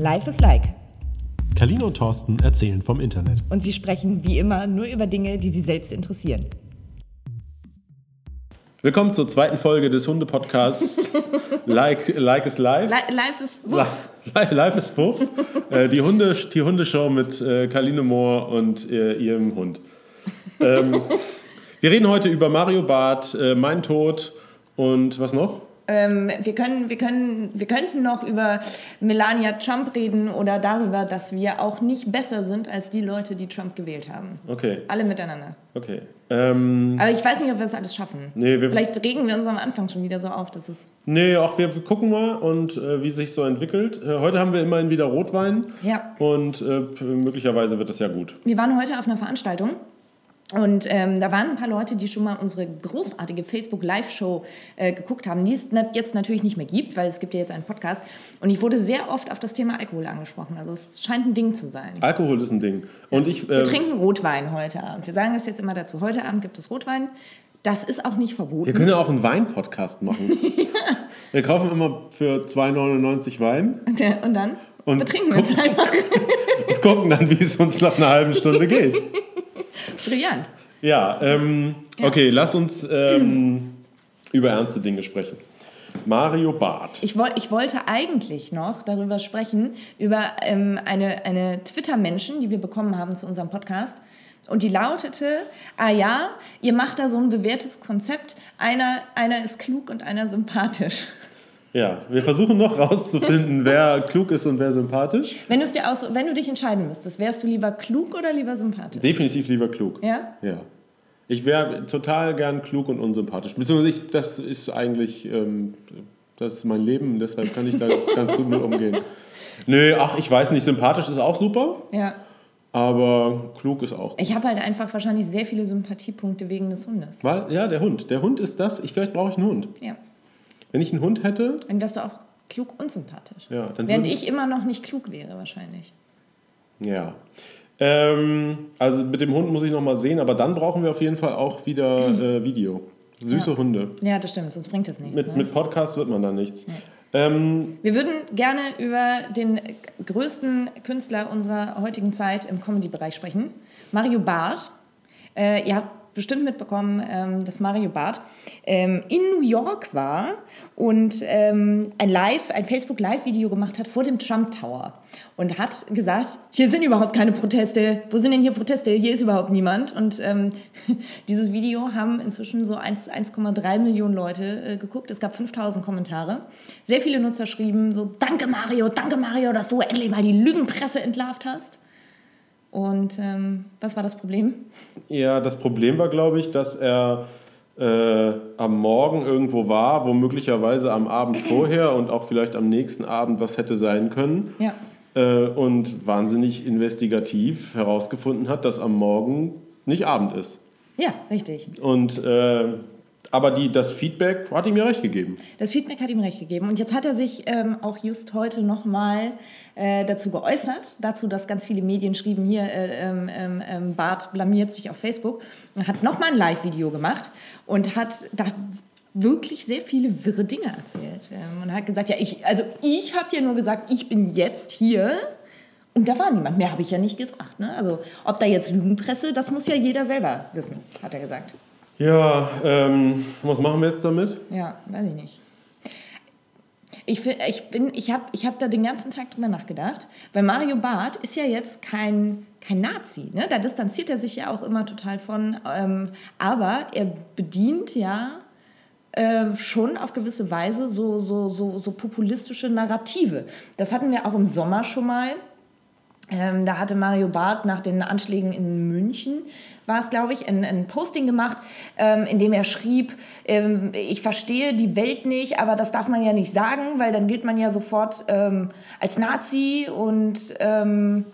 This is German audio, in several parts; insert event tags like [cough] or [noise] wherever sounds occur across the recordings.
Life is Like. Kalina und Thorsten erzählen vom Internet. Und sie sprechen wie immer nur über Dinge, die sie selbst interessieren. Willkommen zur zweiten Folge des Hunde-Podcasts [laughs] like, like is Life. Li life is wuff. Li life is Wuff. [laughs] äh, die, Hunde, die Hundeshow mit äh, Kaline Mohr und äh, ihrem Hund. Ähm, [laughs] wir reden heute über Mario Barth, äh, Mein Tod und was noch? Ähm, wir, können, wir, können, wir könnten noch über Melania Trump reden oder darüber, dass wir auch nicht besser sind als die Leute, die Trump gewählt haben. Okay. Alle miteinander. Okay. Ähm, Aber ich weiß nicht, ob wir das alles schaffen. Nee, wir- Vielleicht regen wir uns am Anfang schon wieder so auf, dass es. nee, auch wir gucken mal und äh, wie sich so entwickelt. Äh, heute haben wir immerhin wieder Rotwein Ja. und äh, möglicherweise wird das ja gut. Wir waren heute auf einer Veranstaltung und ähm, da waren ein paar Leute, die schon mal unsere großartige Facebook-Live-Show äh, geguckt haben, die es jetzt natürlich nicht mehr gibt, weil es gibt ja jetzt einen Podcast. Und ich wurde sehr oft auf das Thema Alkohol angesprochen. Also es scheint ein Ding zu sein. Alkohol ist ein Ding. Und ich, Wir äh, trinken Rotwein heute Abend. Wir sagen das jetzt immer dazu. Heute Abend gibt es Rotwein. Das ist auch nicht wir verboten. können ja auch einen Wein-Podcast machen. [laughs] Wir kaufen immer für 2,99 Wein Und dann Und betrinken wir uns einfach. [laughs] und gucken dann, wie es uns nach einer halben Stunde geht. [laughs] Brillant. Ja, ähm, okay, lass uns ähm, über ernste Dinge sprechen. Mario Barth. Ich, woll, ich wollte eigentlich noch darüber sprechen, über ähm, eine, eine Twitter-Menschen, die wir bekommen haben zu unserem Podcast. Und die lautete, ah ja, ihr macht da so ein bewährtes Konzept, einer, einer ist klug und einer sympathisch. Ja, wir versuchen noch rauszufinden, [laughs] wer klug ist und wer sympathisch. Wenn, dir aus, wenn du dich entscheiden müsstest, wärst du lieber klug oder lieber sympathisch? Definitiv lieber klug. Ja? Ja. Ich wäre total gern klug und unsympathisch. Beziehungsweise ich, das ist eigentlich ähm, das ist mein Leben, deshalb kann ich da [laughs] ganz gut mit umgehen. Nö, ach, ich weiß nicht, sympathisch ist auch super, Ja. aber klug ist auch. Ich habe halt einfach wahrscheinlich sehr viele Sympathiepunkte wegen des Hundes. Weil, ja, der Hund. Der Hund ist das. Ich, vielleicht brauche ich einen Hund. Ja. Wenn ich einen Hund hätte, Dann wärst du auch klug und sympathisch. ja, dann Während ich immer noch nicht klug wäre, wahrscheinlich. Ja. Ähm, also mit dem Hund muss ich noch mal sehen, aber dann brauchen wir auf jeden Fall auch wieder [clears throat] äh, Video. Süße Ja. Hunde. Ja, das stimmt, sonst bringt das nichts. Mit, ne? mit Podcast wird man da nichts. Ähm, Wir würden gerne über den größten Künstler unserer heutigen Zeit im Comedy-Bereich sprechen, Mario Barth. Äh, ihr habt bestimmt mitbekommen, ähm, dass Mario Barth ähm, in New York war und ähm, ein Live, ein Facebook-Live-Video gemacht hat vor dem Trump Tower und hat gesagt, hier sind überhaupt keine Proteste. Wo sind denn hier Proteste? Hier ist überhaupt niemand. Und ähm, [laughs] dieses Video haben inzwischen so 1 1,3 Millionen Leute äh, geguckt. Es gab 5000 Kommentare. Sehr viele Nutzer schrieben so, danke Mario, danke Mario, dass du endlich mal die Lügenpresse entlarvt hast. Und ähm, was war das Problem? ja, das Problem war, glaube ich, dass er äh, am Morgen irgendwo war, wo möglicherweise am Abend [clears throat] vorher und auch vielleicht am nächsten Abend was hätte sein können. Ja. Äh, und wahnsinnig investigativ herausgefunden hat, dass am Morgen nicht Abend ist. Ja, richtig. Und, äh, aber die, das Feedback hat ihm ja recht gegeben. Das Feedback hat ihm recht gegeben. Und jetzt hat er sich ähm, auch just heute nochmal äh, dazu geäußert, dazu, dass ganz viele Medien schrieben, hier, äh, ähm, ähm, ähm, Bart blamiert sich auf Facebook. Und hat nochmal ein Live-Video gemacht und hat da wirklich sehr viele wirre Dinge erzählt. Ähm, und hat gesagt, ja, ich, also ich habe ja nur gesagt, ich bin jetzt hier. Und da war niemand. Mehr habe ich ja nicht gesagt. Ne? Also ob da jetzt Lügenpresse, das muss ja jeder selber wissen, hat er gesagt. Ja, ähm, was machen wir jetzt damit? Ja, weiß ich nicht. Ich, ich, ich habe ich hab da den ganzen Tag drüber nachgedacht, weil Mario Barth ist ja jetzt kein, kein Nazi. Ne? Da distanziert er sich ja auch immer total von. Ähm, aber er bedient ja äh, schon auf gewisse Weise so, so, so, so populistische Narrative. Das hatten wir auch im Sommer schon mal. Ähm, da hatte Mario Barth nach den Anschlägen in München, war es, glaube ich, ein, ein Posting gemacht, ähm, in dem er schrieb, ähm, ich verstehe die Welt nicht, aber das darf man ja nicht sagen, weil dann gilt man ja sofort ähm, als Nazi und ähm,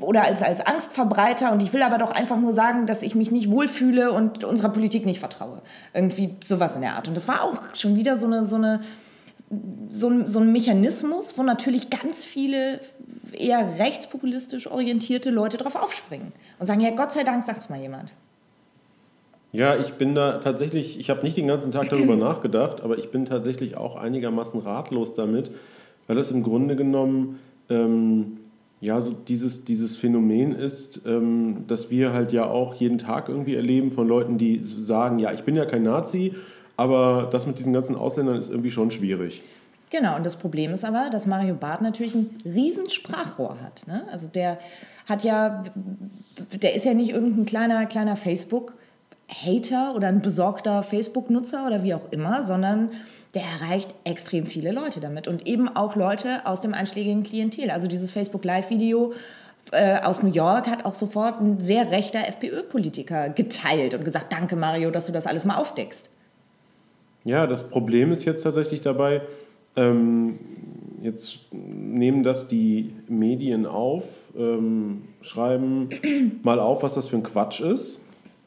oder als, als Angstverbreiter und ich will aber doch einfach nur sagen, dass ich mich nicht wohlfühle und unserer Politik nicht vertraue. Irgendwie sowas in der Art. Und das war auch schon wieder so eine, so eine so ein, so ein Mechanismus, wo natürlich ganz viele eher rechtspopulistisch orientierte Leute drauf aufspringen und sagen, ja, Gott sei Dank sagt es mal jemand. Ja, ich bin da tatsächlich, ich habe nicht den ganzen Tag darüber [clears throat] nachgedacht, aber ich bin tatsächlich auch einigermaßen ratlos damit, weil das im Grunde genommen ähm, ja, so dieses, dieses Phänomen ist, ähm, dass wir halt ja auch jeden Tag irgendwie erleben von Leuten, die sagen, ja, ich bin ja kein Nazi, aber das mit diesen ganzen Ausländern ist irgendwie schon schwierig. Genau, und das Problem ist aber, dass Mario Barth natürlich ein riesen Sprachrohr hat. Ne? Also der hat ja, der ist ja nicht irgendein kleiner, kleiner Facebook-Hater oder ein besorgter Facebook-Nutzer oder wie auch immer, sondern der erreicht extrem viele Leute damit und eben auch Leute aus dem einschlägigen Klientel. Also dieses Facebook-Live-Video äh, aus New York hat auch sofort ein sehr rechter FPÖ-Politiker geteilt und gesagt, danke Mario, dass du das alles mal aufdeckst. Ja, das Problem ist jetzt tatsächlich dabei, ähm, jetzt nehmen das die Medien auf, ähm, schreiben [clears throat] mal auf, was das für ein Quatsch ist.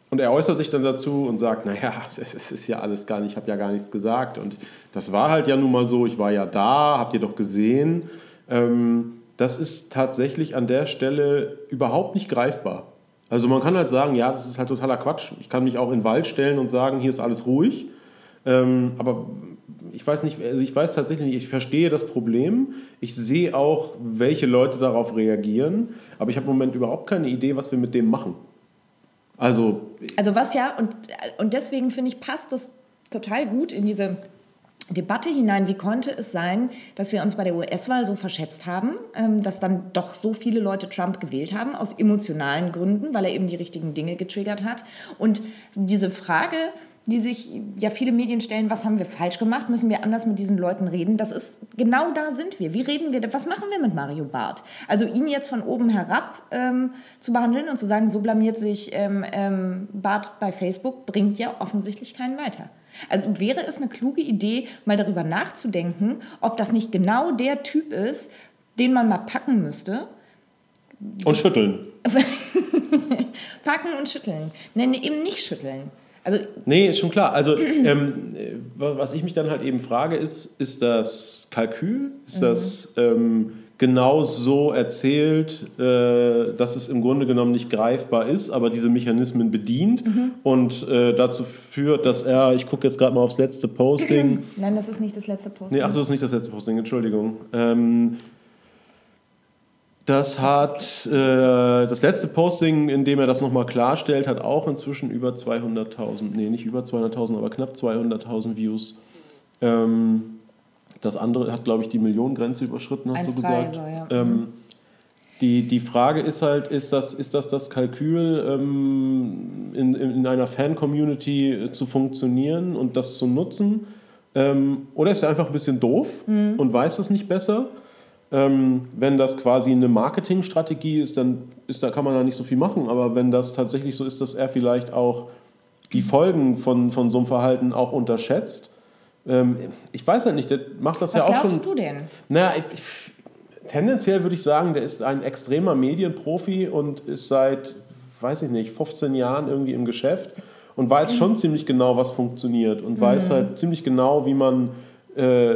Und er äußert sich dann dazu und sagt, naja, es [laughs] ist ja alles gar nicht, ich habe ja gar nichts gesagt. Und das war halt ja nun mal so, ich war ja da, habt ihr doch gesehen. Ähm, das ist tatsächlich an der Stelle überhaupt nicht greifbar. Also man kann halt sagen, ja, das ist halt totaler Quatsch. Ich kann mich auch in den Wald stellen und sagen, hier ist alles ruhig. Ähm, aber ich weiß nicht, also ich weiß tatsächlich nicht, ich verstehe das Problem. Ich sehe auch, welche Leute darauf reagieren, aber ich habe im Moment überhaupt keine Idee, was wir mit dem machen. Also, also was ja, und, und deswegen finde ich, passt das total gut in diese Debatte hinein, wie konnte es sein, dass wir uns bei der US-Wahl so verschätzt haben, ähm, dass dann doch so viele Leute Trump gewählt haben, aus emotionalen Gründen, weil er eben die richtigen Dinge getriggert hat. Und diese Frage, die sich ja viele Medien stellen, was haben wir falsch gemacht, müssen wir anders mit diesen Leuten reden. Das ist, genau da sind wir. Wie reden wir, was machen wir mit Mario Barth? Also ihn jetzt von oben herab ähm, zu behandeln und zu sagen, so blamiert sich ähm, ähm, Barth bei Facebook, bringt ja offensichtlich keinen weiter. Also wäre es eine kluge Idee, mal darüber nachzudenken, ob das nicht genau der Typ ist, den man mal packen müsste. Und schütteln. [laughs] packen und schütteln. Nein, eben nicht schütteln. Also, nee, ist schon klar. Also, ähm, was ich mich dann halt eben frage, ist, ist das Kalkül? Ist mhm. das ähm, genau so erzählt, äh, dass es im Grunde genommen nicht greifbar ist, aber diese Mechanismen bedient mhm. und äh, dazu führt, dass er, ich gucke jetzt gerade mal aufs letzte Posting. [laughs] Nein, das ist nicht das letzte Posting. Nee, ach, das ist nicht das letzte Posting, Entschuldigung. Ähm, das hat äh, das letzte Posting, in dem er das nochmal klarstellt, hat auch inzwischen über 200.000, nee, nicht über 200.000, aber knapp 200.000 Views. Ähm, das andere hat, glaube ich, die Millionengrenze überschritten, hast 1, du gesagt. So, ja. ähm, die, die Frage ist halt, ist das ist das, das Kalkül, ähm, in, in einer Fan-Community zu funktionieren und das zu nutzen? Ähm, oder ist er einfach ein bisschen doof mhm. und weiß es nicht besser? Ähm, wenn das quasi eine Marketingstrategie ist, dann ist, da kann man da nicht so viel machen. Aber wenn das tatsächlich so ist, dass er vielleicht auch die Folgen von, von so einem Verhalten auch unterschätzt, ähm, ich weiß halt nicht, der macht das Was ja auch schon. Was glaubst du denn? Naja, ich, tendenziell würde ich sagen, der ist ein extremer Medienprofi und ist seit, weiß ich nicht, 15 Jahren irgendwie im Geschäft und weiß schon ziemlich genau, was funktioniert und mhm. weiß halt ziemlich genau, wie man äh,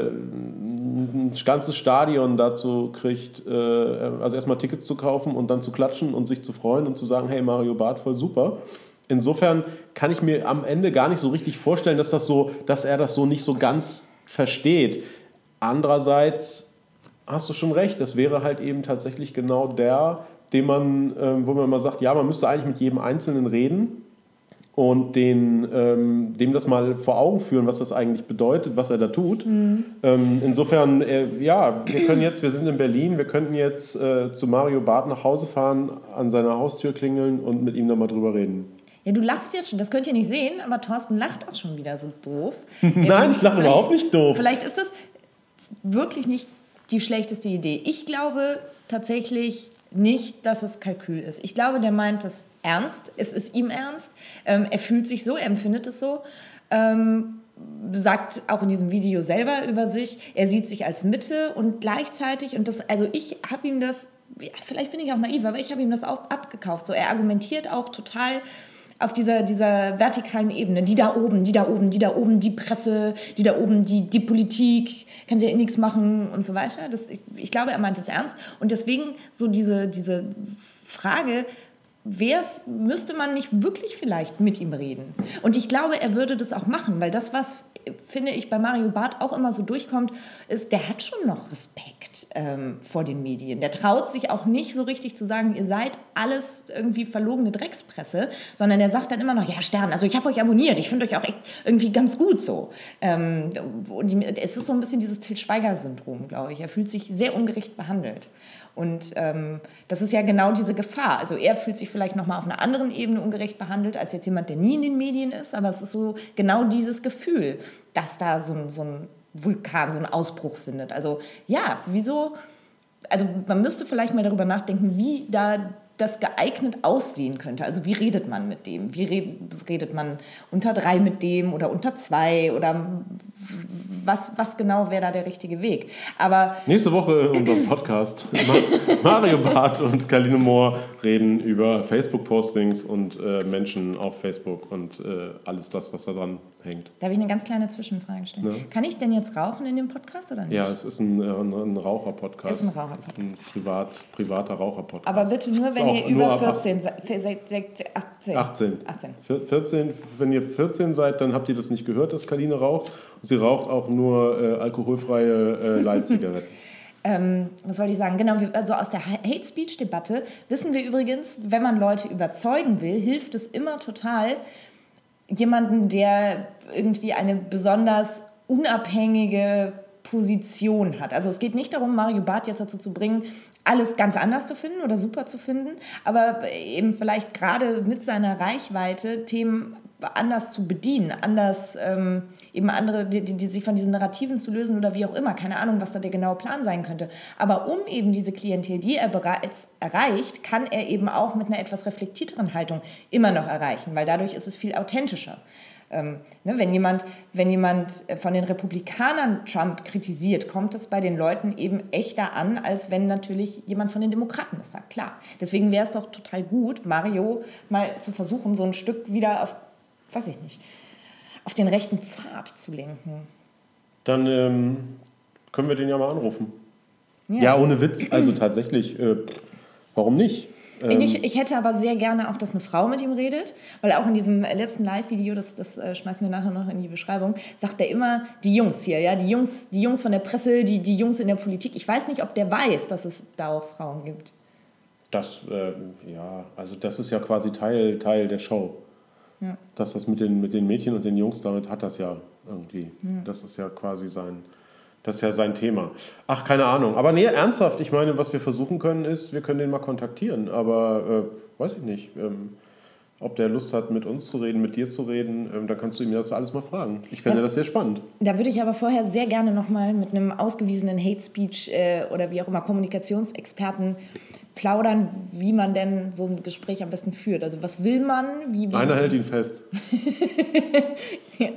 ein ganzes Stadion dazu kriegt, äh, also erstmal Tickets zu kaufen und dann zu klatschen und sich zu freuen und zu sagen, hey Mario Barth, voll super. Insofern kann ich mir am Ende gar nicht so richtig vorstellen, dass, das so, dass er das so nicht so ganz versteht. Andererseits hast du schon recht, das wäre halt eben tatsächlich genau der, den man, äh, wo man mal sagt, ja, man müsste eigentlich mit jedem Einzelnen reden und den, ähm, dem das mal vor Augen führen, was das eigentlich bedeutet, was er da tut. Mhm. Ähm, insofern, äh, ja, wir können jetzt, wir sind in Berlin, wir könnten jetzt äh, zu Mario Barth nach Hause fahren, an seiner Haustür klingeln und mit ihm nochmal drüber reden. Ja, du lachst jetzt schon, das könnt ihr nicht sehen, aber Thorsten lacht auch schon wieder so doof. [laughs] Nein, ich lache überhaupt nicht doof. Vielleicht ist das wirklich nicht die schlechteste Idee. Ich glaube tatsächlich nicht, dass es Kalkül ist. Ich glaube, der meint das ernst. Es ist ihm ernst. Ähm, er fühlt sich so, er empfindet es so. Ähm, sagt auch in diesem Video selber über sich, er sieht sich als Mitte und gleichzeitig, und das, also ich habe ihm das, ja, vielleicht bin ich auch naiv, aber ich habe ihm das auch abgekauft. So, er argumentiert auch total auf dieser, dieser vertikalen Ebene, die da oben, die da oben, die da oben, die Presse, die da oben, die, die Politik, kann sie ja eh nichts machen und so weiter. Das, ich, ich glaube, er meint es ernst. Und deswegen so diese, diese Frage, wär's, müsste man nicht wirklich vielleicht mit ihm reden. Und ich glaube, er würde das auch machen, weil das, was finde ich, bei Mario Barth auch immer so durchkommt, ist, der hat schon noch Respekt ähm, vor den Medien. Der traut sich auch nicht so richtig zu sagen, ihr seid alles irgendwie verlogene Dreckspresse, sondern er sagt dann immer noch, ja, Stern, also ich habe euch abonniert, ich finde euch auch echt irgendwie ganz gut so. Ähm, und es ist so ein bisschen dieses Til Schweiger-Syndrom, glaube ich. Er fühlt sich sehr ungerecht behandelt. Und ähm, das ist ja genau diese Gefahr. Also er fühlt sich vielleicht nochmal auf einer anderen Ebene ungerecht behandelt als jetzt jemand, der nie in den Medien ist, aber es ist so genau dieses Gefühl, dass da so ein, so ein Vulkan, so ein Ausbruch findet. Also ja, wieso? Also man müsste vielleicht mal darüber nachdenken, wie da das geeignet aussehen könnte. Also wie redet man mit dem? Wie redet man unter drei mit dem oder unter zwei oder was, was genau wäre da der richtige Weg? Aber Nächste Woche in unserem Podcast Mario Barth und Kaline Mohr reden über Facebook-Postings und äh, Menschen auf Facebook und äh, alles das, was da dran hängt. Darf ich eine ganz kleine Zwischenfrage stellen? Ja. Kann ich denn jetzt rauchen in dem Podcast oder nicht? Ja, es ist ein, äh, ein, Raucher-Podcast. Es ist ein Raucher-Podcast. ein privat, privater Raucher-Podcast. Aber bitte nur, wenn ihr über 14 seid. 18. 18. 18. 14, wenn ihr 14 seid, dann habt ihr das nicht gehört, dass Kaline raucht. Sie raucht auch nur äh, alkoholfreie äh, [laughs] Leitzigaretten. ähm, was soll ich sagen? Genau, also aus der Hate Speech Debatte wissen wir übrigens, wenn man Leute überzeugen will, hilft es immer total, jemanden, der irgendwie eine besonders unabhängige Position hat. Also es geht nicht darum, Mario Barth jetzt dazu zu bringen, alles ganz anders zu finden oder super zu finden, aber eben vielleicht gerade mit seiner Reichweite Themen anders zu bedienen, anders ähm, eben andere, die, die, die, sich von diesen Narrativen zu lösen oder wie auch immer. Keine Ahnung, was da der genaue Plan sein könnte. Aber um eben diese Klientel, die er bereits erreicht, kann er eben auch mit einer etwas reflektierteren Haltung immer noch erreichen, weil dadurch ist es viel authentischer. Ähm, ne, wenn, jemand, wenn jemand von den Republikanern Trump kritisiert, kommt es bei den Leuten eben echter an, als wenn natürlich jemand von den Demokraten das sagt. Klar. Deswegen wäre es doch total gut, Mario mal zu versuchen, so ein Stück wieder auf, weiß ich nicht, auf den rechten Pfad zu lenken. Dann ähm, können wir den ja mal anrufen. Ja, ja ohne Witz. Also tatsächlich, äh, warum nicht? Ähm ich, ich, hätte aber sehr gerne auch, dass eine Frau mit ihm redet, weil auch in diesem letzten Live-Video, das, das äh, schmeißen wir nachher noch in die Beschreibung, sagt er immer, die Jungs hier, ja, die Jungs, die Jungs von der Presse, die, die Jungs in der Politik. Ich weiß nicht, ob der weiß, dass es da auch Frauen gibt. Das, äh, ja, also das ist ja quasi Teil, Teil der Show. Ja. Dass das mit den, mit den Mädchen und den Jungs, damit hat das ja irgendwie. Ja. Das ist ja quasi sein, das ist ja sein Thema. Ach, keine Ahnung. Aber nee, ernsthaft, ich meine, was wir versuchen können, ist, wir können den mal kontaktieren. Aber äh, weiß ich nicht. Ähm, ob der Lust hat, mit uns zu reden, mit dir zu reden, ähm, da kannst du ihm das alles mal fragen. Ich fände ja, das sehr spannend. Da würde ich aber vorher sehr gerne nochmal mit einem ausgewiesenen Hate Speech äh, oder wie auch immer Kommunikationsexperten plaudern, wie man denn so ein Gespräch am besten führt. Also was will man? Wie, wie Einer hält ihn fest. [laughs]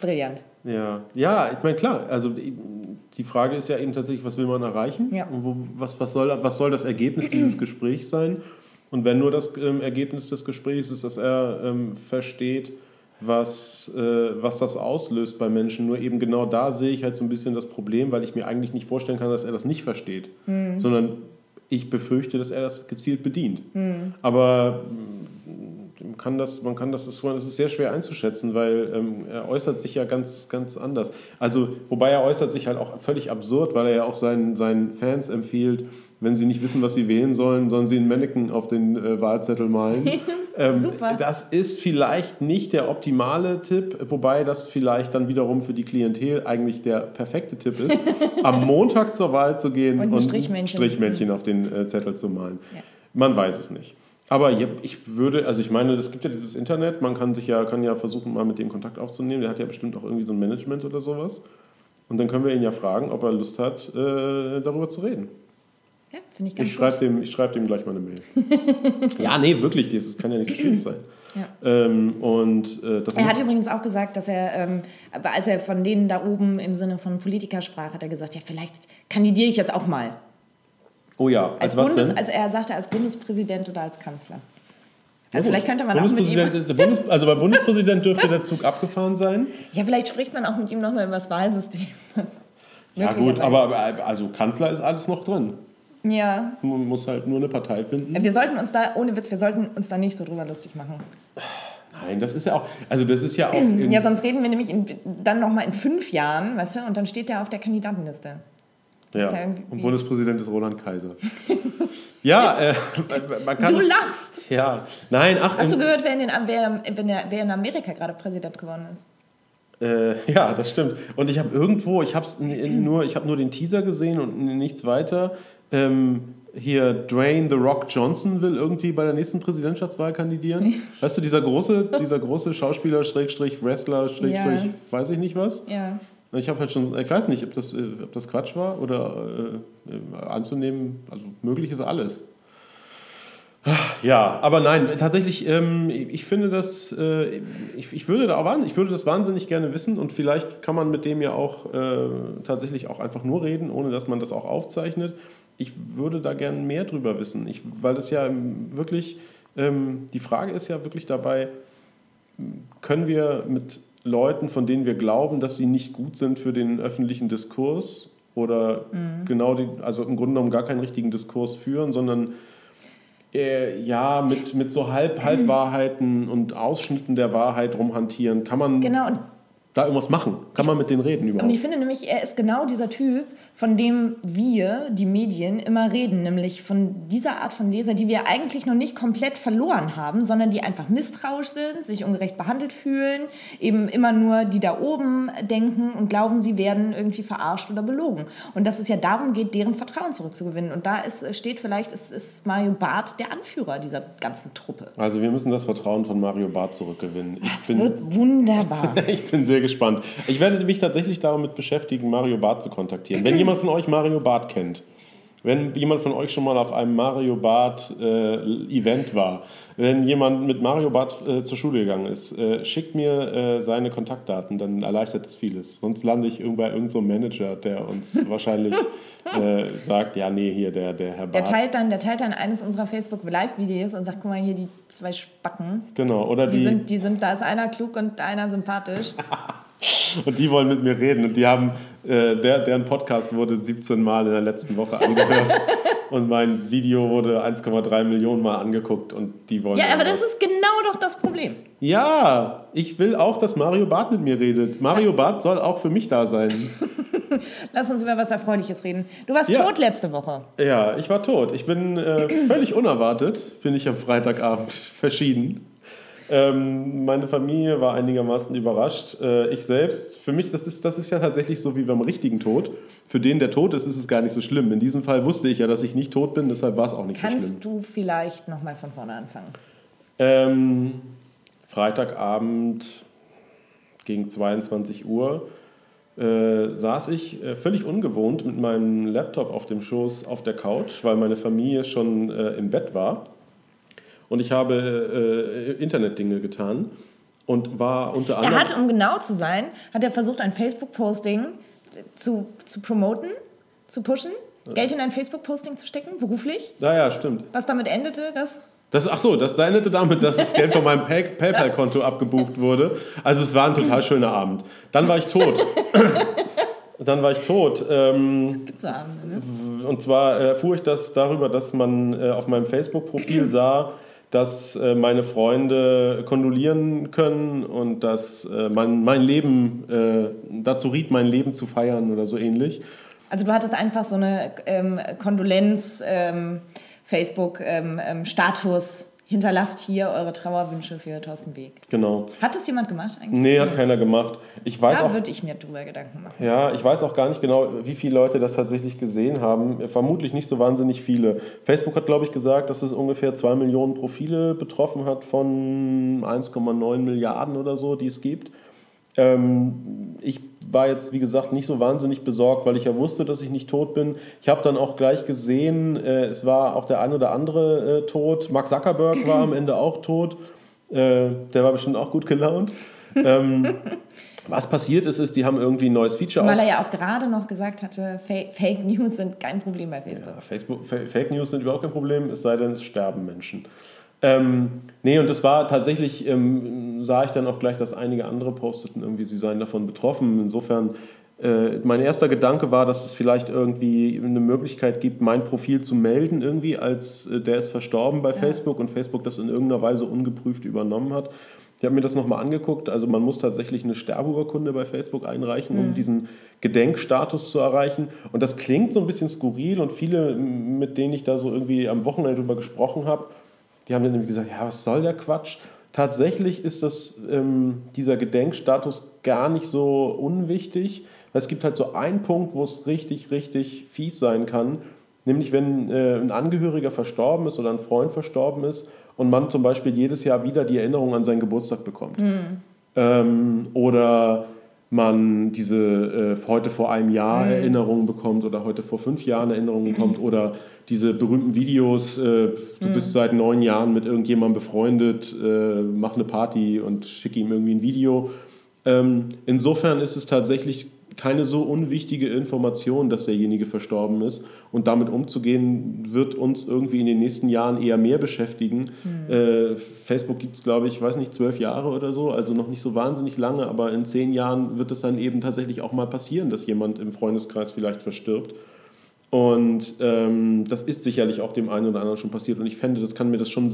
Brillant. Ja, ja, ich meine, klar, also die Frage ist ja eben tatsächlich, was will man erreichen? Ja. Und wo, was, was, soll, was soll das Ergebnis dieses Gesprächs sein? Und wenn nur das ähm, Ergebnis des Gesprächs ist, dass er ähm, versteht, was, äh, was das auslöst bei Menschen. Nur eben genau da sehe ich halt so ein bisschen das Problem, weil ich mir eigentlich nicht vorstellen kann, dass er das nicht versteht, mhm. sondern ich befürchte, dass er das gezielt bedient. Mhm. Aber man kann das, man kann das, das ist sehr schwer einzuschätzen, weil ähm, er äußert sich ja ganz, ganz anders. Also, wobei er äußert sich halt auch völlig absurd, weil er ja auch seinen, seinen Fans empfiehlt, wenn sie nicht wissen, was sie wählen sollen, sollen sie einen Mannequin auf den äh, Wahlzettel malen. [laughs] ähm, Super. Das ist vielleicht nicht der optimale Tipp, wobei das vielleicht dann wiederum für die Klientel eigentlich der perfekte Tipp ist, [laughs] am Montag zur Wahl zu gehen und ein und Strichmännchen, Strichmännchen auf den äh, Zettel zu malen. Ja. Man weiß es nicht. Aber ich würde, also ich meine, es gibt ja dieses Internet, man kann sich ja, kann ja versuchen, mal mit dem Kontakt aufzunehmen. Der hat ja bestimmt auch irgendwie so ein Management oder sowas. Und dann können wir ihn ja fragen, ob er Lust hat, äh, darüber zu reden. Ja, finde ich ganz ich schreibe dem, Ich schreibe dem gleich mal eine Mail. [laughs] ja, nee, wirklich, das kann ja nicht so schwierig [clears throat] sein. Ja. Ähm, und, äh, er hat übrigens auch gesagt, dass er, ähm, als er von denen da oben im Sinne von Politiker sprach, hat er gesagt, ja, vielleicht kandidiere ich jetzt auch mal. Oh ja, als, als was Bundes, denn? Als er sagte, als Bundespräsident oder als Kanzler. Also vielleicht könnte man auch mit ihm... Bundes, also beim Bundespräsident dürfte der Zug abgefahren sein. Ja, vielleicht spricht man auch mit ihm nochmal über das Wahlsystem. Ja gut, aber also Kanzler ist alles noch drin. Ja. Man muss halt nur eine Partei finden. Wir sollten uns da, ohne Witz, wir sollten uns da nicht so drüber lustig machen. Nein, das ist ja auch, also das ist ja auch. [clears throat] ja, sonst reden wir nämlich in, dann nochmal in fünf Jahren, weißt du, und dann steht der auf der Kandidatenliste. Ja, ja und Bundespräsident ist Roland Kaiser. [laughs] ja, äh, man kann. Du lachst! Ja, nein, ach. Hast du gehört, wer in, den, wer, wer in Amerika gerade Präsident geworden ist? Äh, ja, das stimmt. Und ich habe irgendwo, ich habe [clears throat] nur, ich habe nur den Teaser gesehen und nichts weiter. Ähm, hier Dwayne The Rock Johnson will irgendwie bei der nächsten Präsidentschaftswahl kandidieren. weißt du, dieser große, dieser große Schauspieler, Schrägstrich, Wrestler, Schrägstrich, ja. weiß ich nicht was. Ja. Ich habe halt schon, ich weiß nicht, ob das, äh, ob das Quatsch war oder äh, äh, anzunehmen, also möglich ist alles. Ja, aber nein, tatsächlich, ähm, ich finde das, äh, ich, ich, würde da auch ich würde das wahnsinnig gerne wissen und vielleicht kann man mit dem ja auch äh, tatsächlich auch einfach nur reden, ohne dass man das auch aufzeichnet ich würde da gerne mehr drüber wissen, ich, weil das ja wirklich, ähm, die Frage ist ja wirklich dabei, können wir mit Leuten, von denen wir glauben, dass sie nicht gut sind für den öffentlichen Diskurs oder mhm. genau, die, also im Grunde genommen gar keinen richtigen Diskurs führen, sondern äh, ja, mit, mit so Halb Halbwahrheiten mhm. und Ausschnitten der Wahrheit rumhantieren, kann man genau. da irgendwas machen? Kann man mit denen reden überhaupt? Und ich finde nämlich, er ist genau dieser Typ, von dem wir, die Medien, immer reden, nämlich von dieser Art von Leser, die wir eigentlich noch nicht komplett verloren haben, sondern die einfach misstrauisch sind, sich ungerecht behandelt fühlen, eben immer nur die da oben denken und glauben, sie werden irgendwie verarscht oder belogen. Und dass es ja darum geht, deren Vertrauen zurückzugewinnen. Und da ist, steht vielleicht, ist, ist Mario Barth der Anführer dieser ganzen Truppe. Also wir müssen das Vertrauen von Mario Barth zurückgewinnen. Ich das bin, wird wunderbar. [laughs] ich bin sehr gespannt. Ich werde mich tatsächlich damit beschäftigen, Mario Barth zu kontaktieren. Wenn [clears throat] jemand jemand von euch Mario Barth kennt, wenn jemand von euch schon mal auf einem Mario Barth äh, Event war, wenn jemand mit Mario Barth äh, zur Schule gegangen ist, äh, schickt mir äh, seine Kontaktdaten, dann erleichtert das vieles. Sonst lande ich bei irgendeinem so Manager, der uns [laughs] wahrscheinlich äh, sagt, ja, nee, hier der, der Herr Barth. Der teilt, dann, der teilt dann eines unserer Facebook Live-Videos und sagt, guck mal, hier die zwei Spacken. Genau, oder die... die sind, die sind, da ist einer klug und einer sympathisch. [laughs] Und die wollen mit mir reden. Und die haben, äh, der, deren Podcast wurde 17 Mal in der letzten Woche angehört. [laughs] und mein Video wurde 1,3 Millionen Mal angeguckt und die wollen. Ja, aber das ist genau doch das Problem. Ja, ich will auch, dass Mario Barth mit mir redet. Mario Barth soll auch für mich da sein. [laughs] Lass uns über was Erfreuliches reden. Du warst ja. tot letzte Woche. Ja, ich war tot. Ich bin äh, völlig unerwartet, bin ich am Freitagabend [laughs] verschieden. Ähm, meine Familie war einigermaßen überrascht. Äh, ich selbst, für mich, das ist, das ist ja tatsächlich so wie beim richtigen Tod. Für den, der tot ist, ist es gar nicht so schlimm. In diesem Fall wusste ich ja, dass ich nicht tot bin, deshalb war es auch nicht Kannst so schlimm. Kannst du vielleicht nochmal von vorne anfangen? Ähm, Freitagabend gegen 22 Uhr äh, saß ich äh, völlig ungewohnt mit meinem Laptop auf dem Schoß auf der Couch, weil meine Familie schon äh, im Bett war und ich habe äh, Internetdinge getan und war unter anderem. Er hat, um genau zu sein, hat er versucht, ein Facebook-Posting zu, zu promoten, zu pushen, Geld in ein Facebook-Posting zu stecken, beruflich. Ja, ja, stimmt. Was damit endete, das? Das, ach so, das endete damit, dass das Geld von meinem Pay PayPal-Konto abgebucht wurde. Also es war ein total schöner Abend. Dann war ich tot. [laughs] Dann war ich tot. Ähm, gibt so Abende, ne? Und zwar erfuhr ich das darüber, dass man äh, auf meinem Facebook-Profil [clears throat] sah, dass äh, meine Freunde kondolieren können und dass äh, man mein Leben äh, dazu riet, mein Leben zu feiern oder so ähnlich. Also du hattest einfach so eine ähm, Kondolenz ähm, Facebook-Status. Ähm, hinterlasst hier eure Trauerwünsche für Thorsten Weg. Genau. Hat es jemand gemacht eigentlich? Nee, hat keiner gemacht. Ich weiß da würde ich mir drüber Gedanken machen. Ja, ich weiß auch gar nicht genau, wie viele Leute das tatsächlich gesehen haben. Vermutlich nicht so wahnsinnig viele. Facebook hat, glaube ich, gesagt, dass es ungefähr zwei Millionen Profile betroffen hat von 1,9 Milliarden oder so, die es gibt. Ähm, ich war jetzt, wie gesagt, nicht so wahnsinnig besorgt, weil ich ja wusste, dass ich nicht tot bin. Ich habe dann auch gleich gesehen, äh, es war auch der ein oder andere äh, tot. Mark Zuckerberg war am Ende auch tot. Äh, der war bestimmt auch gut gelaunt. ähm, [laughs] was passiert ist, ist, die haben irgendwie ein neues Feature Weil er ja auch gerade noch gesagt hatte, Fake News sind kein Problem bei Facebook. Ja, Facebook Fake News sind überhaupt kein Problem, es sei denn, es sterben Menschen. Ähm, nee, und das war tatsächlich, ähm, sah ich dann auch gleich, dass einige andere posteten, irgendwie, sie seien davon betroffen. Insofern, äh, mein erster Gedanke war, dass es vielleicht irgendwie eine Möglichkeit gibt, mein Profil zu melden, irgendwie, als äh, der ist verstorben bei ja. Facebook und Facebook das in irgendeiner Weise ungeprüft übernommen hat. Ich habe mir das nochmal angeguckt. Also man muss tatsächlich eine Sterbeurkunde bei Facebook einreichen, um Mhm. diesen Gedenkstatus zu erreichen. Und das klingt so ein bisschen skurril und viele, mit denen ich da so irgendwie am Wochenende drüber gesprochen habe, die haben dann irgendwie gesagt, ja, was soll der Quatsch? Tatsächlich ist das, ähm, dieser Gedenkstatus gar nicht so unwichtig. Weil es gibt halt so einen Punkt, wo es richtig, richtig fies sein kann. Nämlich wenn äh, ein Angehöriger verstorben ist oder ein Freund verstorben ist und man zum Beispiel jedes Jahr wieder die Erinnerung an seinen Geburtstag bekommt. Ähm, oder man diese äh, heute vor einem Jahr Erinnerungen bekommt oder heute vor fünf Jahren Erinnerungen bekommt oder diese berühmten Videos, äh, du bist seit neun Jahren mit irgendjemandem befreundet, äh, mach eine Party und schick ihm irgendwie ein Video. Ähm, insofern ist es tatsächlich keine so unwichtige Information, dass derjenige verstorben ist. Und damit umzugehen, wird uns irgendwie in den nächsten Jahren eher mehr beschäftigen. Äh, Facebook gibt es, glaube ich, ich weiß nicht, zwölf Jahre oder so, also noch nicht so wahnsinnig lange, aber in zehn Jahren wird es dann eben tatsächlich auch mal passieren, dass jemand im Freundeskreis vielleicht verstirbt. Und ähm, das ist sicherlich auch dem einen oder anderen schon passiert. Und ich fände, das kann mir das schon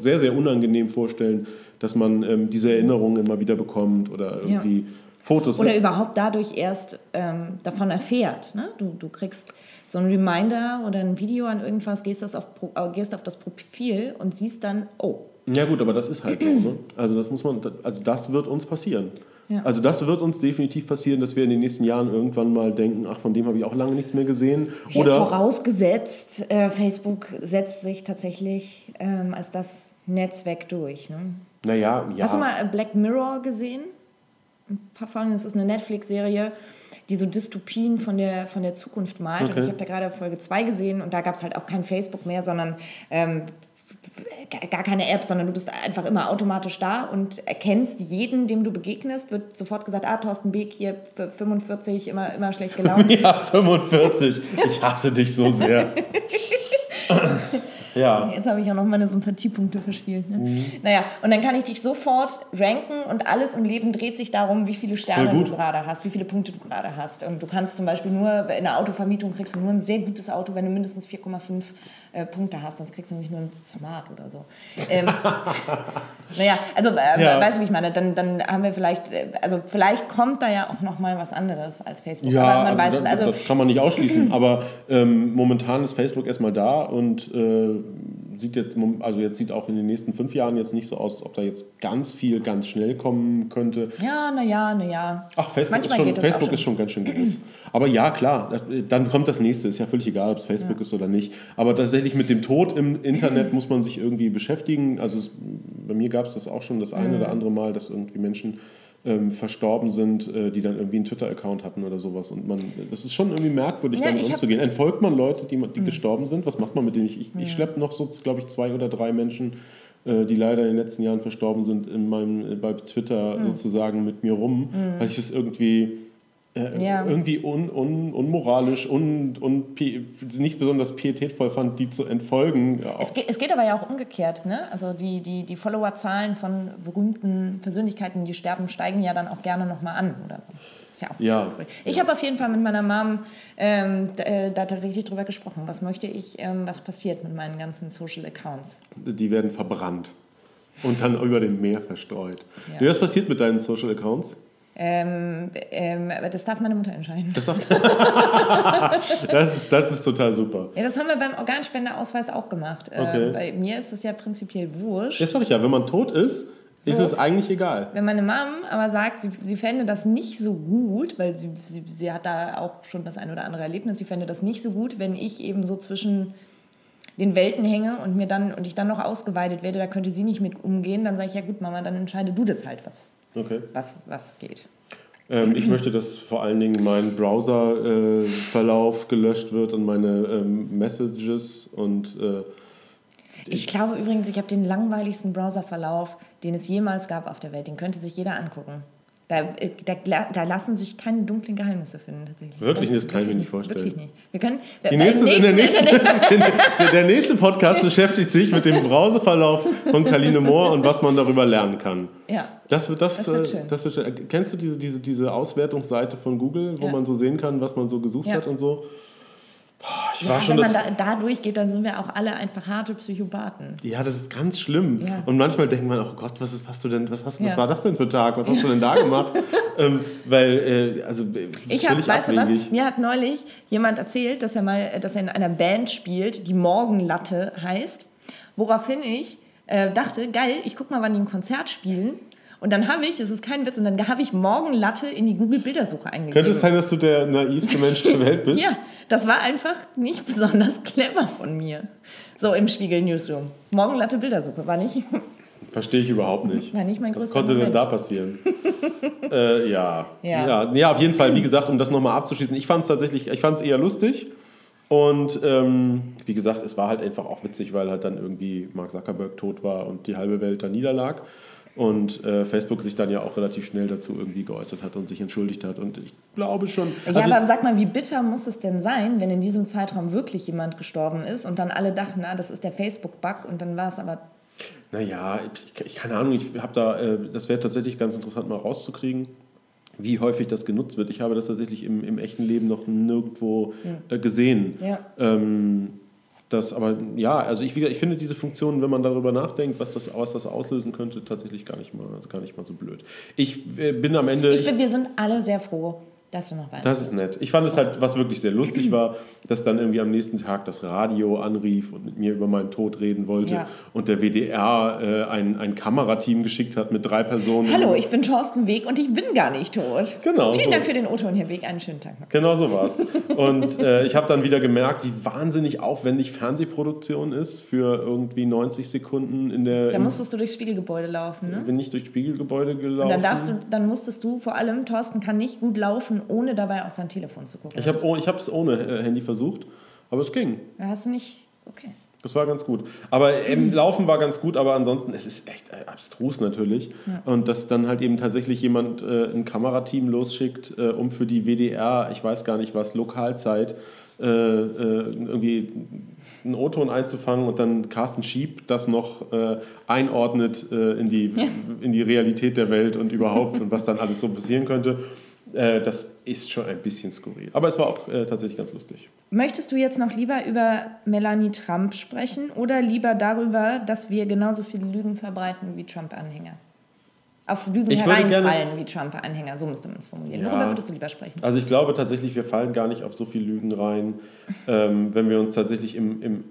sehr, sehr unangenehm vorstellen, dass man ähm, diese Erinnerungen immer wieder bekommt oder irgendwie Fotos. Oder überhaupt dadurch erst ähm, davon erfährt. Ne? Du, du kriegst so ein Reminder oder ein Video an irgendwas, gehst, das auf, äh, gehst auf das Profil und siehst dann, oh, Ja gut, aber das ist halt so. Ne? [clears throat] Also das muss man, also das wird uns passieren. Ja. Also das wird uns definitiv passieren, dass wir in den nächsten Jahren irgendwann mal denken, ach, von dem habe ich auch lange nichts mehr gesehen. Ja, Oder vorausgesetzt, äh, Facebook setzt sich tatsächlich ähm, als das Netzwerk durch. Ne? naja, ja. Hast du mal Black Mirror gesehen? Ein paar Folgen, das ist eine Netflix-Serie, die so Dystopien von der, von der Zukunft malt. Und Okay. ich habe da gerade Folge 2 gesehen und da gab es halt auch kein Facebook mehr, sondern ähm, gar keine App, sondern du bist einfach immer automatisch da und erkennst jeden, dem du begegnest, wird sofort gesagt, ah, Thorsten Beek hier, f- 45, immer, immer schlecht gelaunt. [laughs] ja, 45. Ich hasse dich so sehr. [laughs] ja. Jetzt habe ich auch noch meine Sympathiepunkte verspielt. Ne? Mhm. Naja, und dann kann ich dich sofort ranken und alles im Leben dreht sich darum, wie viele Sterne du gerade hast, wie viele Punkte du gerade hast. Und du kannst zum Beispiel nur in der Autovermietung kriegst du nur ein sehr gutes Auto, wenn du mindestens 4,5 äh, Punkte hast, sonst kriegst du nämlich nur ein Smart oder so. Ähm, [laughs] naja, also äh, Ja. weißt du, wie ich meine? Dann, dann haben wir vielleicht, äh, also vielleicht kommt da ja auch noch mal was anderes als Facebook. Ja, Aber man weiß das. Also das kann man nicht [clears throat] ausschließen. aber ähm, momentan ist Facebook erstmal da und äh, sieht jetzt, also jetzt sieht auch in den nächsten fünf Jahren jetzt nicht so aus, ob da jetzt ganz viel ganz schnell kommen könnte. ja, naja, naja. Ach, Facebook, ist schon, Facebook schon. ist schon ganz schön groß. Aber ja, klar, das, dann kommt das nächste. Ist ja völlig egal, ob es Facebook ist oder nicht. Aber tatsächlich mit dem Tod im Internet [clears throat] muss man sich irgendwie beschäftigen. Also es, bei mir gab es das auch schon das eine Mhm. oder andere Mal, dass irgendwie Menschen ähm, verstorben sind, äh, die dann irgendwie einen Twitter-Account hatten oder sowas. Und man, das ist schon irgendwie merkwürdig, Ja, damit Mhm. umzugehen. Entfolgt man Leute, die, die gestorben sind? Was macht man mit denen? Ich, ich, ich schleppe noch so, glaube ich, zwei oder drei Menschen, äh, die leider in den letzten Jahren verstorben sind, in meinem, äh, bei Twitter Mhm. sozusagen mit mir rum, weil ich das irgendwie äh, Ja. irgendwie un, un, unmoralisch und un, nicht besonders pietätvoll fand, die zu entfolgen. Ja, Es geht, es geht aber ja auch umgekehrt. Ne? Also die, die, die Followerzahlen von berühmten Persönlichkeiten, die sterben, steigen ja dann auch gerne nochmal an oder so. Ist ja auch Ja. Ich habe auf jeden Fall mit meiner Mom ähm, da, äh, da tatsächlich drüber gesprochen. Was möchte ich, ähm, was passiert mit meinen ganzen Social Accounts? die werden verbrannt und dann [laughs] über dem Meer verstreut. Ja. Was passiert mit deinen Social Accounts? Ähm, ähm, aber das darf meine Mutter entscheiden. Das, darf, [laughs] das, ist, das ist total super. Ja, das haben wir beim Organspenderausweis auch gemacht. Okay. Äh, bei mir ist das ja prinzipiell wurscht. Das sag ich ja, wenn man tot ist, ist So. es eigentlich egal. Wenn meine Mom aber sagt, sie, sie fände das nicht so gut, weil sie, sie, sie hat da auch schon das ein oder andere Erlebnis, sie fände das nicht so gut, wenn ich eben so zwischen den Welten hänge und mir dann und ich dann noch ausgeweitet werde, da könnte sie nicht mit umgehen, dann sage ich, ja gut, Mama, dann entscheide du das halt, was, Okay. was, was geht. Ähm, ich möchte, dass vor allen Dingen mein Browser-Verlauf gelöscht wird und meine ähm, Messages und äh, Ich glaube übrigens, ich habe den langweiligsten Browserverlauf, den es jemals gab auf der Welt. Den könnte sich jeder angucken. Da, äh, da, da lassen sich keine dunklen Geheimnisse finden, tatsächlich. Wirklich? Das Das kann ich mir nicht vorstellen. Wirklich nicht. Wir können, Die nächste, in der nächsten, nächsten [laughs] der, der nächste Podcast beschäftigt sich mit dem Browserverlauf von Kaline Moore und was man darüber lernen kann. ja. Das wird, das, Das wird äh, schön. das wird schön. Kennst du diese, diese, diese Auswertungsseite von Google, wo Ja. man so sehen kann, was man so gesucht Ja. hat und so? Boah, ich war Ja, schon wenn man da, da durchgeht, dann sind wir auch alle einfach harte Psychopathen. Ja, das ist ganz schlimm. Ja. Und manchmal denkt man, oh Gott, was, was, du denn, was, hast, was Ja. war das denn für ein Tag? Was hast du denn da [laughs] gemacht? ähm, weil, äh, also, äh, Ich habe, weißt du was, mir hat neulich jemand erzählt, dass er mal, dass er in einer Band spielt, die Morgenlatte heißt, woraufhin ich äh, dachte, geil, ich guck mal, wann die ein Konzert spielen. Und dann habe ich, es ist kein Witz, und dann habe ich Morgenlatte in die Google-Bildersuche eingegeben. Könnte es sein, dass du der naivste Mensch der Welt bist? Ja, das war einfach nicht besonders clever von mir. So im Spiegel Newsroom. Morgenlatte Bildersuche war nicht, Verstehe ich überhaupt nicht. war nicht mein Was größter konnte denn Moment. da passieren? [laughs] äh, ja. Ja. ja. Ja, auf jeden Fall, wie gesagt, um das nochmal abzuschließen, ich fand es tatsächlich, ich fand es eher lustig. Und ähm, wie gesagt, es war halt einfach auch witzig, weil halt dann irgendwie Mark Zuckerberg tot war und die halbe Welt da niederlag. Und äh, Facebook sich dann ja auch relativ schnell dazu irgendwie geäußert hat und sich entschuldigt hat. Und ich glaube schon. Ja, also- aber sag mal, wie bitter muss es denn sein, wenn in diesem Zeitraum wirklich jemand gestorben ist und dann alle dachten, na, das ist der Facebook-Bug und dann war es aber. Naja, ich, ich keine Ahnung, ich habe da, äh, das wäre tatsächlich ganz interessant mal rauszukriegen, wie häufig das genutzt wird. Ich habe das tatsächlich im, im echten Leben noch nirgendwo äh, gesehen. Ja. Ähm, das, aber ja, also ich, ich finde diese Funktion, wenn man darüber nachdenkt, was das, was das auslösen könnte, tatsächlich gar nicht mal, also gar nicht mal so blöd. Ich äh, bin am Ende. Ich bin, wir sind alle sehr froh, dass du noch weiter Das ist nett. Ich fand es halt, was wirklich sehr lustig war, dass dann irgendwie am nächsten Tag das Radio anrief und mit mir über meinen Tod reden wollte Ja. und der WDR äh, ein, ein Kamerateam geschickt hat mit drei Personen. Hallo, ich bin Thorsten Weg und ich bin gar nicht tot. Genau, Vielen so. Dank für den O-Ton, Herr Weg. Einen schönen Tag noch. Genau so war es. Und äh, ich habe dann wieder gemerkt, wie wahnsinnig aufwendig Fernsehproduktion ist für irgendwie 90 Sekunden in der. Da musstest du durchs Spiegelgebäude laufen, ne? bin ich durch Spiegelgebäude gelaufen. Und dann, darfst du, dann musstest du vor allem, Thorsten kann nicht gut laufen, ohne dabei auf sein Telefon zu gucken. ich habe oh, es ohne äh, Handy versucht, aber es ging. Da hast du nicht. Okay. Das war ganz gut. Aber im Laufen war ganz gut, aber ansonsten, es ist echt äh, abstrus natürlich. Und dass dann halt eben tatsächlich jemand äh, ein Kamerateam losschickt, äh, um für die WDR, ich weiß gar nicht was, Lokalzeit, äh, äh, irgendwie einen O-Ton einzufangen und dann Carsten Schieb das noch äh, einordnet in, die, in die Realität der Welt und überhaupt und was dann alles so passieren könnte. Äh, das ist schon ein bisschen skurril. Aber es war auch äh, tatsächlich ganz lustig. Möchtest du jetzt noch lieber über Melanie Trump sprechen oder lieber darüber, dass wir genauso viele Lügen verbreiten wie Trump-Anhänger? Auf Lügen Ich hereinfallen wie Trump-Anhänger, so müsste man es formulieren. Ja. Worüber würdest du lieber sprechen? Also ich glaube tatsächlich, wir fallen gar nicht auf so viele Lügen rein, ähm, wenn wir uns tatsächlich im, im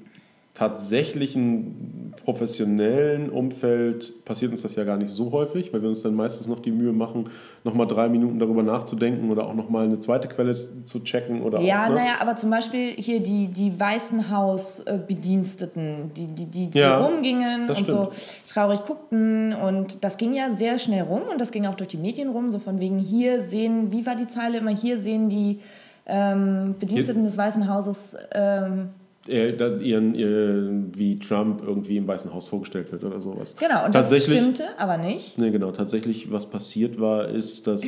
tatsächlichen professionellen Umfeld passiert uns das ja gar nicht so häufig, weil wir uns dann meistens noch die Mühe machen, nochmal drei Minuten darüber nachzudenken oder auch nochmal eine zweite Quelle zu checken oder Ja, auch, ne? naja, aber zum Beispiel hier die, die Weißen Haus-Bediensteten, die, die, die, die Ja, rumgingen und so traurig guckten. Und das ging ja sehr schnell rum und das ging auch durch die Medien rum. So von wegen hier sehen, wie war die Zeile immer, hier sehen die ähm, Bediensteten des Weißen Hauses. Ähm, äh, da ihren, ihr, wie Trump irgendwie im Weißen Haus vorgestellt wird oder sowas. genau, und das stimmte, aber nicht. Nee, genau. Tatsächlich, was passiert war, ist, dass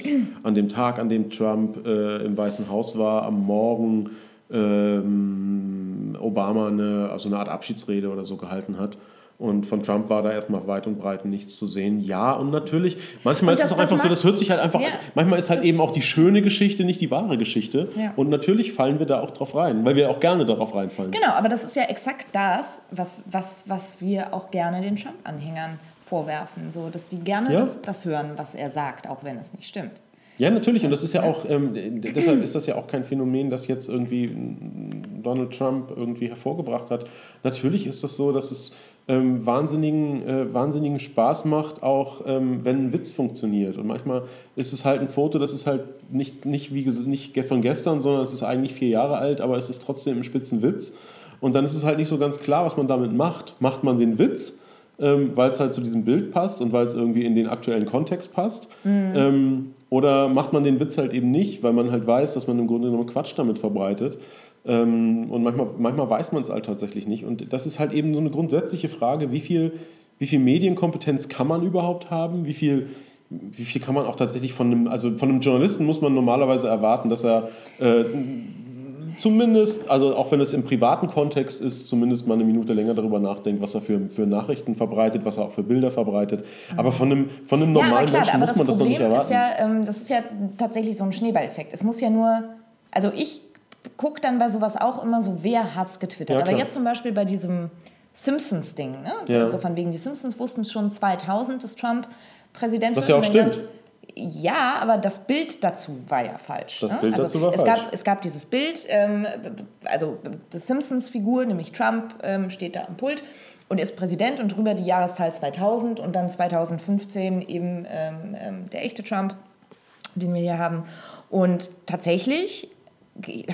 an dem Tag, an dem Trump äh, im Weißen Haus war, am Morgen ähm, Obama eine, also eine Art Abschiedsrede oder so gehalten hat. Und von Trump war da erstmal weit und breit nichts zu sehen. Ja, und natürlich, manchmal Und ist es auch einfach so, das hört sich halt einfach, Ja, manchmal ist halt eben auch die schöne Geschichte nicht die wahre Geschichte. Ja. Und natürlich fallen wir da auch drauf rein, weil wir auch gerne darauf reinfallen. Genau, aber das ist ja exakt das, was, was, was wir auch gerne den Trump-Anhängern vorwerfen. So, dass die gerne Ja. das, das hören, was er sagt, auch wenn es nicht stimmt. Ja, natürlich. Und das ist ja auch, ähm, deshalb [clears throat] ist das ja auch kein Phänomen, das jetzt irgendwie Donald Trump irgendwie hervorgebracht hat. Natürlich ist das so, dass es ähm, wahnsinnigen, äh, wahnsinnigen Spaß macht, auch ähm, wenn ein Witz funktioniert. Und manchmal ist es halt ein Foto, das ist halt nicht, nicht, wie, nicht von gestern, sondern es ist eigentlich vier Jahre alt, aber es ist trotzdem ein spitzen Witz. Und dann ist es halt nicht so ganz klar, was man damit macht. Macht man den Witz? ähm, weil es halt zu diesem Bild passt und weil es irgendwie in den aktuellen Kontext passt. Ähm, oder macht man den Witz halt eben nicht, weil man halt weiß, dass man im Grunde genommen Quatsch damit verbreitet. Ähm, und manchmal, manchmal weiß man es halt tatsächlich nicht. Und das ist halt eben so eine grundsätzliche Frage, wie viel, wie viel Medienkompetenz kann man überhaupt haben? Wie viel, wie viel kann man auch tatsächlich von einem, also von einem Journalisten muss man normalerweise erwarten, dass er äh, zumindest, also auch wenn es im privaten Kontext ist, zumindest mal eine Minute länger darüber nachdenkt, was er für, für Nachrichten verbreitet, was er auch für Bilder verbreitet. Aber von einem, von einem Ja, aber normalen klar, Menschen aber muss man das doch Problem nicht erwarten. ist ja, ähm, das ist ja tatsächlich so ein Schneeballeffekt. Es muss ja nur, also ich gucke dann bei sowas auch immer so, wer hat's getwittert. Ja, Aber jetzt zum Beispiel bei diesem Simpsons-Ding, ne? Ja. Also von wegen, die Simpsons wussten schon 2000, dass Trump Präsident Was wird. ja auch stimmt. Ja, aber das Bild dazu war ja falsch. Das ne? Bild also dazu war es falsch. Gab, es gab dieses Bild, ähm, also die Simpsons-Figur, nämlich Trump, ähm, steht da am Pult und ist Präsident und drüber die Jahreszahl 2000 und dann 2015 eben ähm, ähm, der echte Trump, den wir hier haben. Und tatsächlich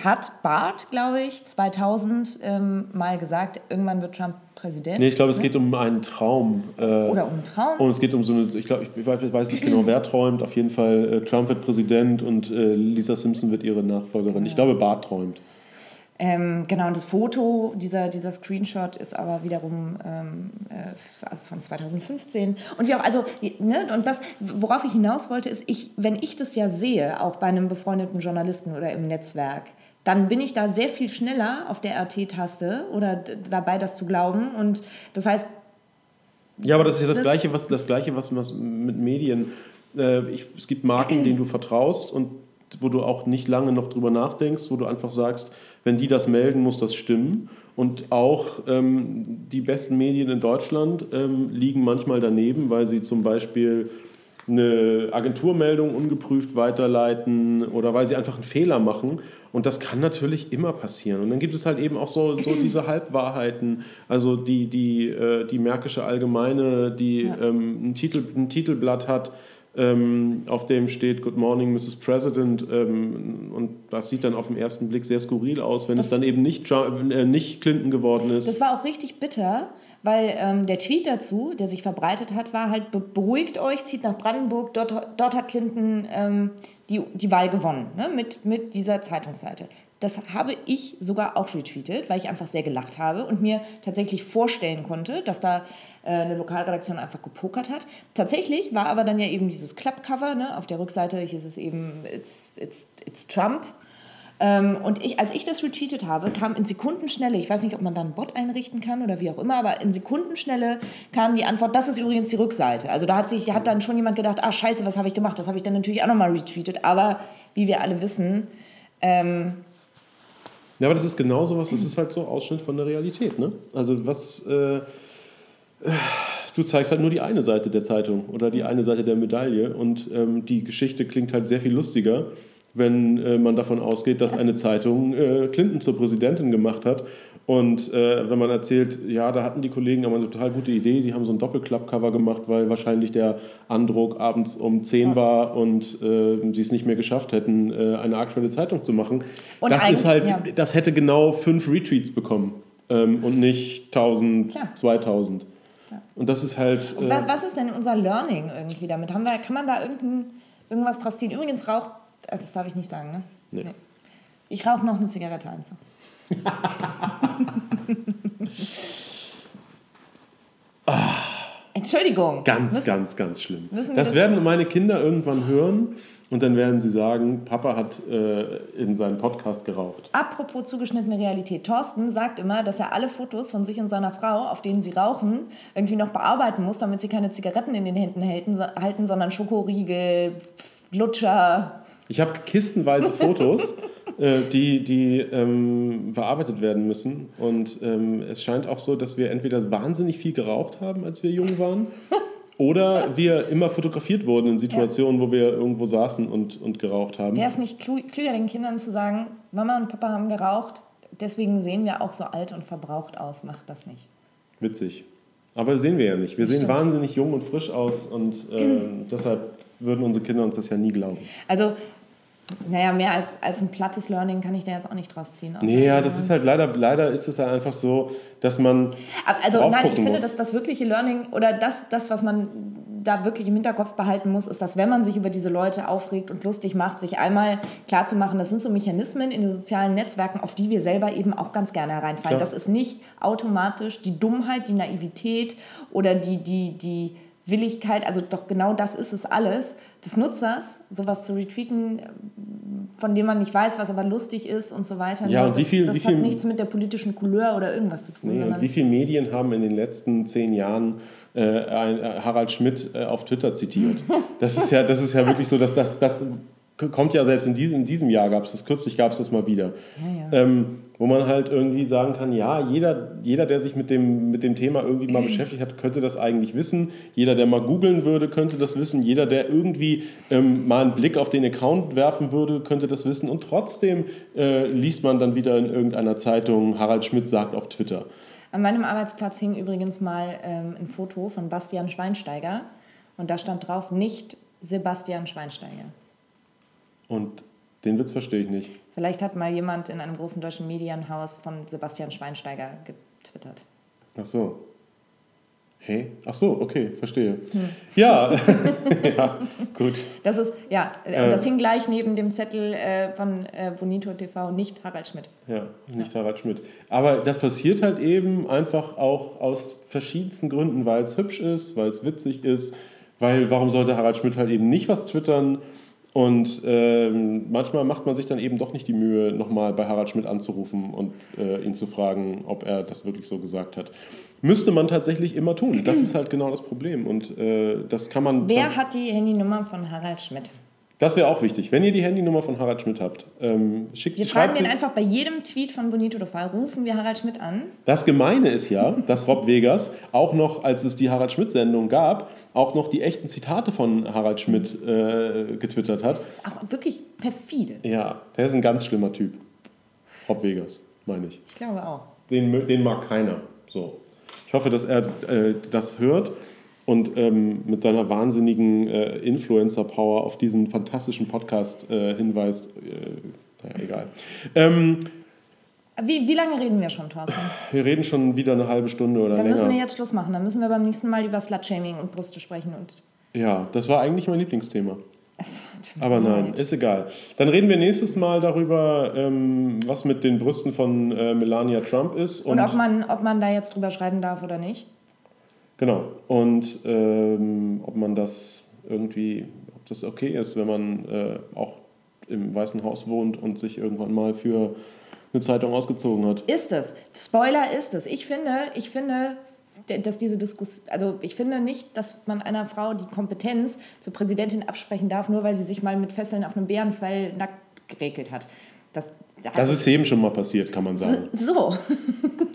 hat Barth, glaube ich, 2000 ähm, mal gesagt, irgendwann wird Trump Präsident. Nee, ich glaube, es geht um einen Traum. Äh, Oder um einen Traum. Und es geht um so eine, ich glaube, ich weiß- ich weiß nicht genau, wer träumt. Auf jeden Fall, äh, Trump wird Präsident und äh, Lisa Simpson wird ihre Nachfolgerin. Ich glaube, Bart träumt. Ähm, genau, und das Foto, dieser, dieser Screenshot ist aber wiederum ähm, äh, von 2015. Und wie auch, also, ne, und das, worauf ich hinaus wollte, ist, ich, wenn ich das ja sehe, auch bei einem befreundeten Journalisten oder im Netzwerk, dann bin ich da sehr viel schneller auf der RT-Taste oder dabei, das zu glauben. Und das heißt, Ja, aber das ist ja das, Das- Gleiche, was, das Gleiche, was, was mit Medien. Äh, ich, es gibt Marken, denen du vertraust und wo du auch nicht lange noch drüber nachdenkst, wo du einfach sagst, wenn die das melden, muss das stimmen. Und auch ähm, die besten Medien in Deutschland ähm, liegen manchmal daneben, weil sie zum Beispiel eine Agenturmeldung ungeprüft weiterleiten oder weil sie einfach einen Fehler machen. Und das kann natürlich immer passieren. Und dann gibt es halt eben auch so, so diese [clears throat] Halbwahrheiten. Also die, die, äh, die Märkische Allgemeine, die Ja. ähm, ein, Titel, ein Titelblatt hat, ähm, auf dem steht Good Morning, Mrs. President. Ähm, und das sieht dann auf den ersten Blick sehr skurril aus, wenn es dann eben nicht, Trump, äh, nicht Clinton geworden ist. Das war auch richtig bitter, weil ähm, der Tweet dazu, der sich verbreitet hat, war halt, be beruhigt euch, zieht nach Brandenburg, dort, dort hat Clinton ähm, die, die Wahl gewonnen, ne, mit, mit dieser Zeitungsseite. Das habe ich sogar auch retweetet, weil ich einfach sehr gelacht habe und mir tatsächlich vorstellen konnte, dass da äh, eine Lokalredaktion einfach gepokert hat. Tatsächlich war aber dann ja eben dieses Klappcover, ne, auf der Rückseite hieß es eben, it's, it's, it's Trump. Ähm, und ich, als ich das retweetet habe, kam in Sekundenschnelle, ich weiß nicht, ob man da einen Bot einrichten kann oder wie auch immer, aber in Sekundenschnelle kam die Antwort, das ist übrigens die Rückseite. Also da hat sich, hat dann schon jemand gedacht, ah scheiße, was habe ich gemacht? Das habe ich dann natürlich auch nochmal retweetet. Aber wie wir alle wissen, ähm, Ja, aber das ist genau sowas, das ist halt so Ausschnitt von der Realität. Ne? Also was, äh, äh, du zeigst halt nur die eine Seite der Zeitung oder die eine Seite der Medaille und ähm, die Geschichte klingt halt sehr viel lustiger, wenn äh, man davon ausgeht, dass eine Zeitung äh, Clinton zur Präsidentin gemacht hat. Und äh, wenn man erzählt, ja, da hatten die Kollegen aber eine total gute Idee, sie haben so ein Doppelklappcover gemacht, weil wahrscheinlich der Andruck abends um 10 war und äh, sie es nicht mehr geschafft hätten, äh, eine aktuelle Zeitung zu machen. Und das ist halt, ja. das hätte genau fünf Retweets bekommen ähm, und nicht 1000, Klar. 2000. Und das ist halt. Äh, wa- was ist denn unser Learning irgendwie damit? Haben wir, kann man da irgendein, irgendwas draus ziehen? Übrigens raucht, das darf ich nicht sagen, ne? Nee. Ich rauche noch eine Zigarette einfach. [laughs] Entschuldigung. Ganz, Müssen- ganz, ganz schlimm. Das das- werden meine Kinder irgendwann hören und dann werden sie sagen: Papa hat äh, in seinem Podcast geraucht. Apropos zugeschnittene Realität. Thorsten sagt immer, dass er alle Fotos von sich und seiner Frau, auf denen sie rauchen, irgendwie noch bearbeiten muss, damit sie keine Zigaretten in den Händen halten, halten sondern Schokoriegel, Lutscher. Ich habe kistenweise [laughs] Fotos, äh, die, die ähm, bearbeitet werden müssen. Und ähm, es scheint auch so, dass wir entweder wahnsinnig viel geraucht haben, als wir jung waren, oder wir immer fotografiert wurden in Situationen, wo wir irgendwo saßen und, und geraucht haben. Wäre es nicht klü- klüger, den Kindern zu sagen, Mama und Papa haben geraucht, deswegen sehen wir auch so alt und verbraucht aus, macht das nicht. Witzig. Aber sehen wir ja nicht. Wir sehen Stimmt. wahnsinnig jung und frisch aus und äh, [clears throat] deshalb würden unsere Kinder uns das ja nie glauben. Also, naja, mehr als, als ein plattes Learning kann ich da jetzt auch nicht draus ziehen. Nee, ja, das ist halt leider, leider ist es halt einfach so, dass man. Also nein, ich finde, muss. dass das wirkliche Learning oder das, das, was man da wirklich im Hinterkopf behalten muss, ist, dass wenn man sich über diese Leute aufregt und lustig macht, sich einmal klarzumachen, das sind so Mechanismen in den sozialen Netzwerken, auf die wir selber eben auch ganz gerne hereinfallen. Klar. Das ist nicht automatisch die Dummheit, die Naivität oder die, die, die Willigkeit, also doch genau das ist es alles, des Nutzers, sowas zu retweeten, von dem man nicht weiß, was aber lustig ist und so weiter. Ja, Ne? und wie das, viel- das wie hat viel- nichts mit der politischen Couleur oder irgendwas zu tun. Nee, und wie viele Medien haben in den letzten zehn Jahren äh, ein, äh, Harald Schmidt äh, auf Twitter zitiert? [laughs] Das ist ja, das ist ja wirklich so, dass das, das kommt ja selbst in diesem, in diesem Jahr, gab es das, kürzlich gab es das mal wieder. Ja, ja. Ähm, wo man halt irgendwie sagen kann, ja, jeder, jeder der sich mit dem, mit dem Thema irgendwie mal [clears throat] beschäftigt hat, könnte das eigentlich wissen. Jeder, der mal googeln würde, könnte das wissen. Jeder, der irgendwie ähm, mal einen Blick auf den Account werfen würde, könnte das wissen. Und trotzdem äh, liest man dann wieder in irgendeiner Zeitung, Harald Schmidt sagt auf Twitter. An meinem Arbeitsplatz hing übrigens mal ähm, ein Foto von Bastian Schweinsteiger und da stand drauf nicht Sebastian Schweinsteiger. Und den Witz verstehe ich nicht. Vielleicht hat mal jemand in einem großen deutschen Medienhaus von Sebastian Schweinsteiger getwittert. Ach so. Hey? Ach so, okay, verstehe. Ja. [laughs] ja, gut. Das ist, ja, Äh. das hing gleich neben dem Zettel äh, von äh, Bonito TV, nicht Harald Schmidt. Ja, nicht Harald Schmidt. Aber das passiert halt eben einfach auch aus verschiedensten Gründen, weil es hübsch ist, weil es witzig ist, weil warum sollte Harald Schmidt halt eben nicht was twittern? Und ähm, manchmal macht man sich dann eben doch nicht die Mühe, nochmal bei Harald Schmidt anzurufen und äh, ihn zu fragen, ob er das wirklich so gesagt hat. Müsste man tatsächlich immer tun. Das ist halt genau das Problem. Und äh, das kann man. Wer hat die Handynummer von Harald Schmidt? Das wäre auch wichtig. Wenn ihr die Handynummer von Harald Schmidt habt, ähm, schickt Wir schreibt den einfach bei jedem Tweet von Bonito TV, rufen wir Harald Schmidt an. Das Gemeine ist ja, [laughs] dass Rob Vegas auch noch, als es die Harald Schmidt-Sendung gab, auch noch die echten Zitate von Harald Schmidt äh, getwittert hat. Das ist auch wirklich perfide. Ja, der ist ein ganz schlimmer Typ. Rob Vegas, meine ich. Ich glaube auch. Den, den mag keiner. So. Ich hoffe, dass er äh, das hört und ähm, mit seiner wahnsinnigen äh, Influencer-Power auf diesen fantastischen Podcast äh, hinweist. Äh, naja, egal. Ähm, Wie, wie lange reden wir schon, Thorsten? wir reden schon wieder eine halbe Stunde oder Dann länger. müssen wir jetzt Schluss machen. Dann müssen wir beim nächsten Mal über Slutshaming und Brüste sprechen. Und Ja, das war eigentlich mein Lieblingsthema. Aber nein, leid. ist egal. Dann reden wir nächstes Mal darüber, ähm, was mit den Brüsten von äh, Melania Trump ist. Und ob man, ob man da jetzt drüber schreiben darf oder nicht. Genau. Und ähm, ob man das irgendwie, ob das okay ist, wenn man äh, auch im Weißen Haus wohnt und sich irgendwann mal für eine Zeitung ausgezogen hat. Ist es. Spoiler ist es. Ich finde, ich finde, dass diese Diskussion, also ich finde nicht, dass man einer Frau die Kompetenz zur Präsidentin absprechen darf, nur weil sie sich mal mit Fesseln auf einem Bärenfell nackt geregelt hat. Das, ist eben schon mal passiert, kann man sagen. so.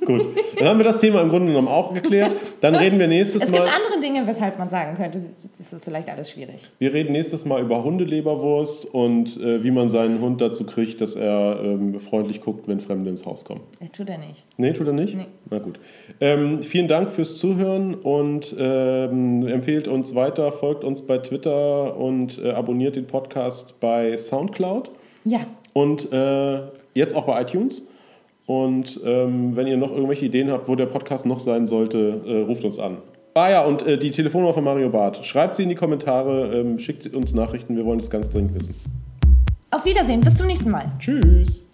Gut. Dann haben wir das Thema im Grunde genommen auch geklärt. Dann reden wir nächstes Es Mal. gibt andere Dinge, weshalb man sagen könnte, das ist vielleicht alles schwierig. Wir reden nächstes Mal über Hundeleberwurst und äh, wie man seinen Hund dazu kriegt, dass er ähm, freundlich guckt, wenn Fremde ins Haus kommen. Äh, Tut er nicht. Nee, tut er nicht? Nee. Na gut. Ähm, vielen Dank fürs Zuhören und ähm, empfehlt uns weiter, folgt uns bei Twitter und äh, abonniert den Podcast bei Soundcloud Ja, und äh, jetzt auch bei iTunes. Und ähm, wenn ihr noch irgendwelche Ideen habt, wo der Podcast noch sein sollte, äh, ruft uns an. Ah ja, und äh, die Telefonnummer von Mario Barth. Schreibt sie in die Kommentare, ähm, schickt uns Nachrichten, wir wollen es ganz dringend wissen. auf Wiedersehen. Bis zum nächsten Mal. Tschüss.